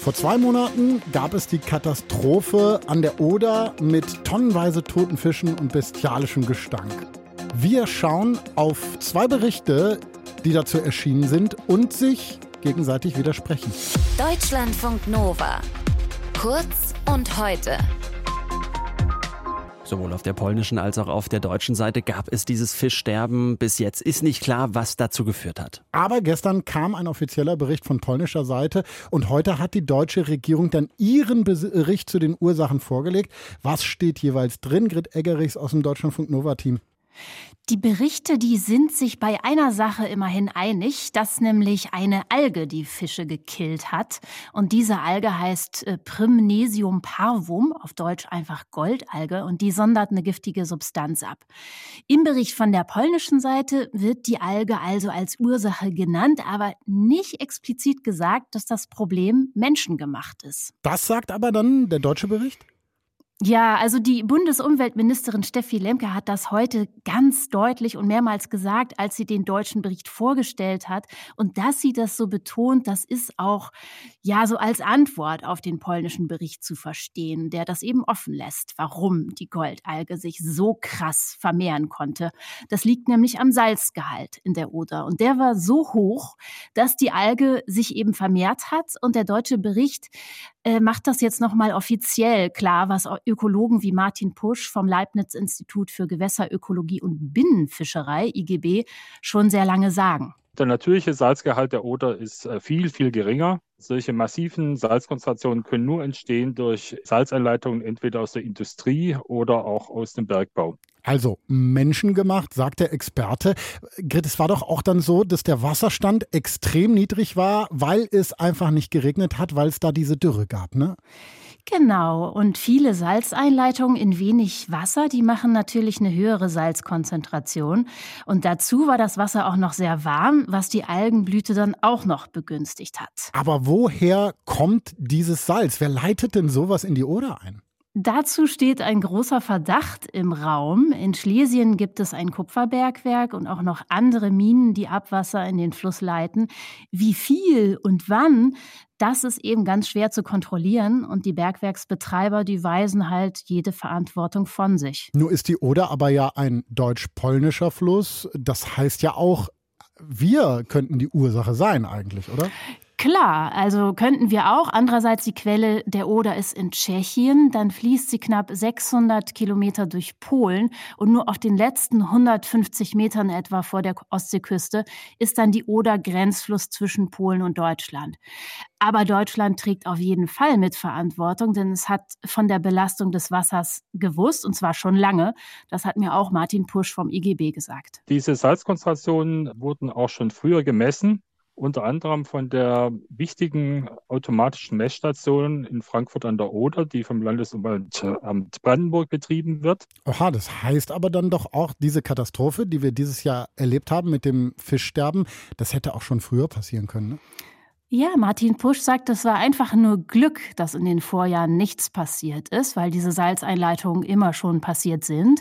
Vor zwei Monaten gab es die Katastrophe an der Oder mit tonnenweise toten Fischen und bestialischem Gestank. Wir schauen auf zwei Berichte, die dazu erschienen sind und sich gegenseitig widersprechen. Deutschlandfunk Nova. Kurz und heute. Sowohl auf der polnischen als auch auf der deutschen Seite gab es dieses Fischsterben. Bis jetzt ist nicht klar, was dazu geführt hat. Aber gestern kam ein offizieller Bericht von polnischer Seite und heute hat die deutsche Regierung dann ihren Bericht zu den Ursachen vorgelegt. Was steht jeweils drin? Grit Eggerichs aus dem Deutschlandfunk Nova Team. Die Berichte, die sind sich bei einer Sache immerhin einig, dass nämlich eine Alge die Fische gekillt hat. Und diese Alge heißt äh, Primnesium parvum, auf Deutsch einfach Goldalge, und die sondert eine giftige Substanz ab. Im Bericht von der polnischen Seite wird die Alge also als Ursache genannt, aber nicht explizit gesagt, dass das Problem menschengemacht ist. Das sagt aber dann der deutsche Bericht? Ja, also die Bundesumweltministerin Steffi Lemke hat das heute ganz deutlich und mehrmals gesagt, als sie den deutschen Bericht vorgestellt hat. Und dass sie das so betont, das ist auch ja so als Antwort auf den polnischen Bericht zu verstehen, der das eben offen lässt, warum die Goldalge sich so krass vermehren konnte. Das liegt nämlich am Salzgehalt in der Oder. Und der war so hoch, dass die Alge sich eben vermehrt hat. Und der deutsche Bericht äh, macht das jetzt nochmal offiziell klar, was Ökologen wie Martin Pusch vom Leibniz-Institut für Gewässerökologie und Binnenfischerei, IGB, schon sehr lange sagen. Der natürliche Salzgehalt der Oder ist äh, viel, viel geringer. Solche massiven Salzkonzentrationen können nur entstehen durch Salzeinleitungen entweder aus der Industrie oder auch aus dem Bergbau. Also menschengemacht, sagt der Experte. Grit, es war doch auch dann so, dass der Wasserstand extrem niedrig war, weil es einfach nicht geregnet hat, weil es da diese Dürre gab, ne? Genau. Und viele Salzeinleitungen in wenig Wasser, die machen natürlich eine höhere Salzkonzentration. Und dazu war das Wasser auch noch sehr warm, was die Algenblüte dann auch noch begünstigt hat. Aber woher kommt dieses Salz? Wer leitet denn sowas in die Oder ein? Dazu steht ein großer Verdacht im Raum. In Schlesien gibt es ein Kupferbergwerk und auch noch andere Minen, die Abwasser in den Fluss leiten. Wie viel und wann, das ist eben ganz schwer zu kontrollieren und die Bergwerksbetreiber, die weisen halt jede Verantwortung von sich. Nur ist die Oder aber ja ein deutsch-polnischer Fluss. Das heißt ja auch, wir könnten die Ursache sein eigentlich, oder? Klar, also könnten wir auch. Andererseits die Quelle der Oder ist in Tschechien. Dann fließt sie knapp 600 Kilometer durch Polen und nur auf den letzten 150 Metern etwa vor der Ostseeküste ist dann die Oder Grenzfluss zwischen Polen und Deutschland. Aber Deutschland trägt auf jeden Fall mit Verantwortung, denn es hat von der Belastung des Wassers gewusst und zwar schon lange. Das hat mir auch Martin Pusch vom IGB gesagt. Diese Salzkonzentrationen wurden auch schon früher gemessen unter anderem von der wichtigen automatischen Messstation in Frankfurt an der Oder, die vom Landesumweltamt Brandenburg betrieben wird. Oha, das heißt aber dann doch auch, diese Katastrophe, die wir dieses Jahr erlebt haben mit dem Fischsterben, das hätte auch schon früher passieren können. Ne? Ja, Martin Pusch sagt, es war einfach nur Glück, dass in den Vorjahren nichts passiert ist, weil diese Salzeinleitungen immer schon passiert sind.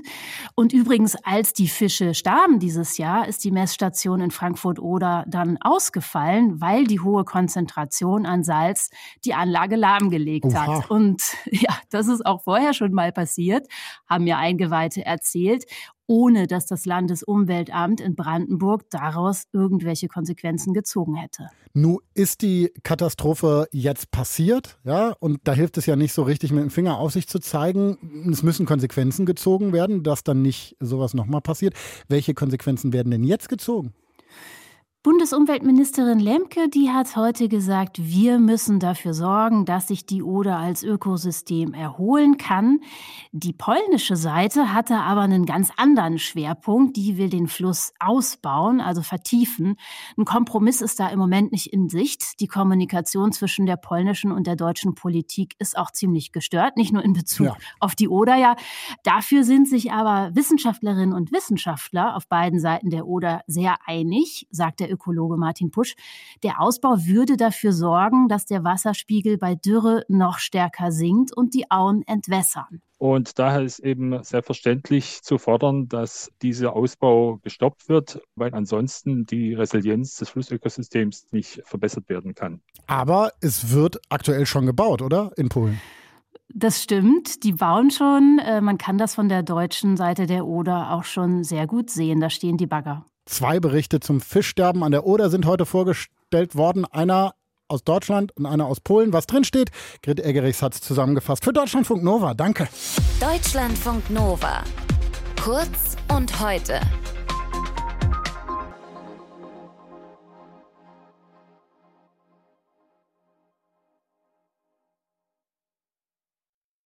Und übrigens, als die Fische starben dieses Jahr, ist die Messstation in Frankfurt-Oder dann ausgefallen, weil die hohe Konzentration an Salz die Anlage lahmgelegt Oha. hat. Und ja, das ist auch vorher schon mal passiert, haben mir Eingeweihte erzählt ohne dass das Landesumweltamt in Brandenburg daraus irgendwelche Konsequenzen gezogen hätte. Nun ist die Katastrophe jetzt passiert, ja, und da hilft es ja nicht so richtig mit dem Finger auf sich zu zeigen. Es müssen Konsequenzen gezogen werden, dass dann nicht sowas nochmal passiert. Welche Konsequenzen werden denn jetzt gezogen? Bundesumweltministerin Lemke, die hat heute gesagt, wir müssen dafür sorgen, dass sich die Oder als Ökosystem erholen kann. Die polnische Seite hatte aber einen ganz anderen Schwerpunkt. Die will den Fluss ausbauen, also vertiefen. Ein Kompromiss ist da im Moment nicht in Sicht. Die Kommunikation zwischen der polnischen und der deutschen Politik ist auch ziemlich gestört, nicht nur in Bezug ja. auf die Oder. Ja, dafür sind sich aber Wissenschaftlerinnen und Wissenschaftler auf beiden Seiten der Oder sehr einig, sagt der der Ökologe Martin Pusch. Der Ausbau würde dafür sorgen, dass der Wasserspiegel bei Dürre noch stärker sinkt und die Auen entwässern. Und daher ist eben selbstverständlich zu fordern, dass dieser Ausbau gestoppt wird, weil ansonsten die Resilienz des Flussökosystems nicht verbessert werden kann. Aber es wird aktuell schon gebaut, oder? In Polen. Das stimmt, die bauen schon. Äh, man kann das von der deutschen Seite der Oder auch schon sehr gut sehen. Da stehen die Bagger. Zwei Berichte zum Fischsterben an der Oder sind heute vorgestellt worden. Einer aus Deutschland und einer aus Polen. Was drinsteht, Grit Eggerichs hat es zusammengefasst. Für Deutschlandfunk Nova, danke. Deutschlandfunk Nova. Kurz und heute.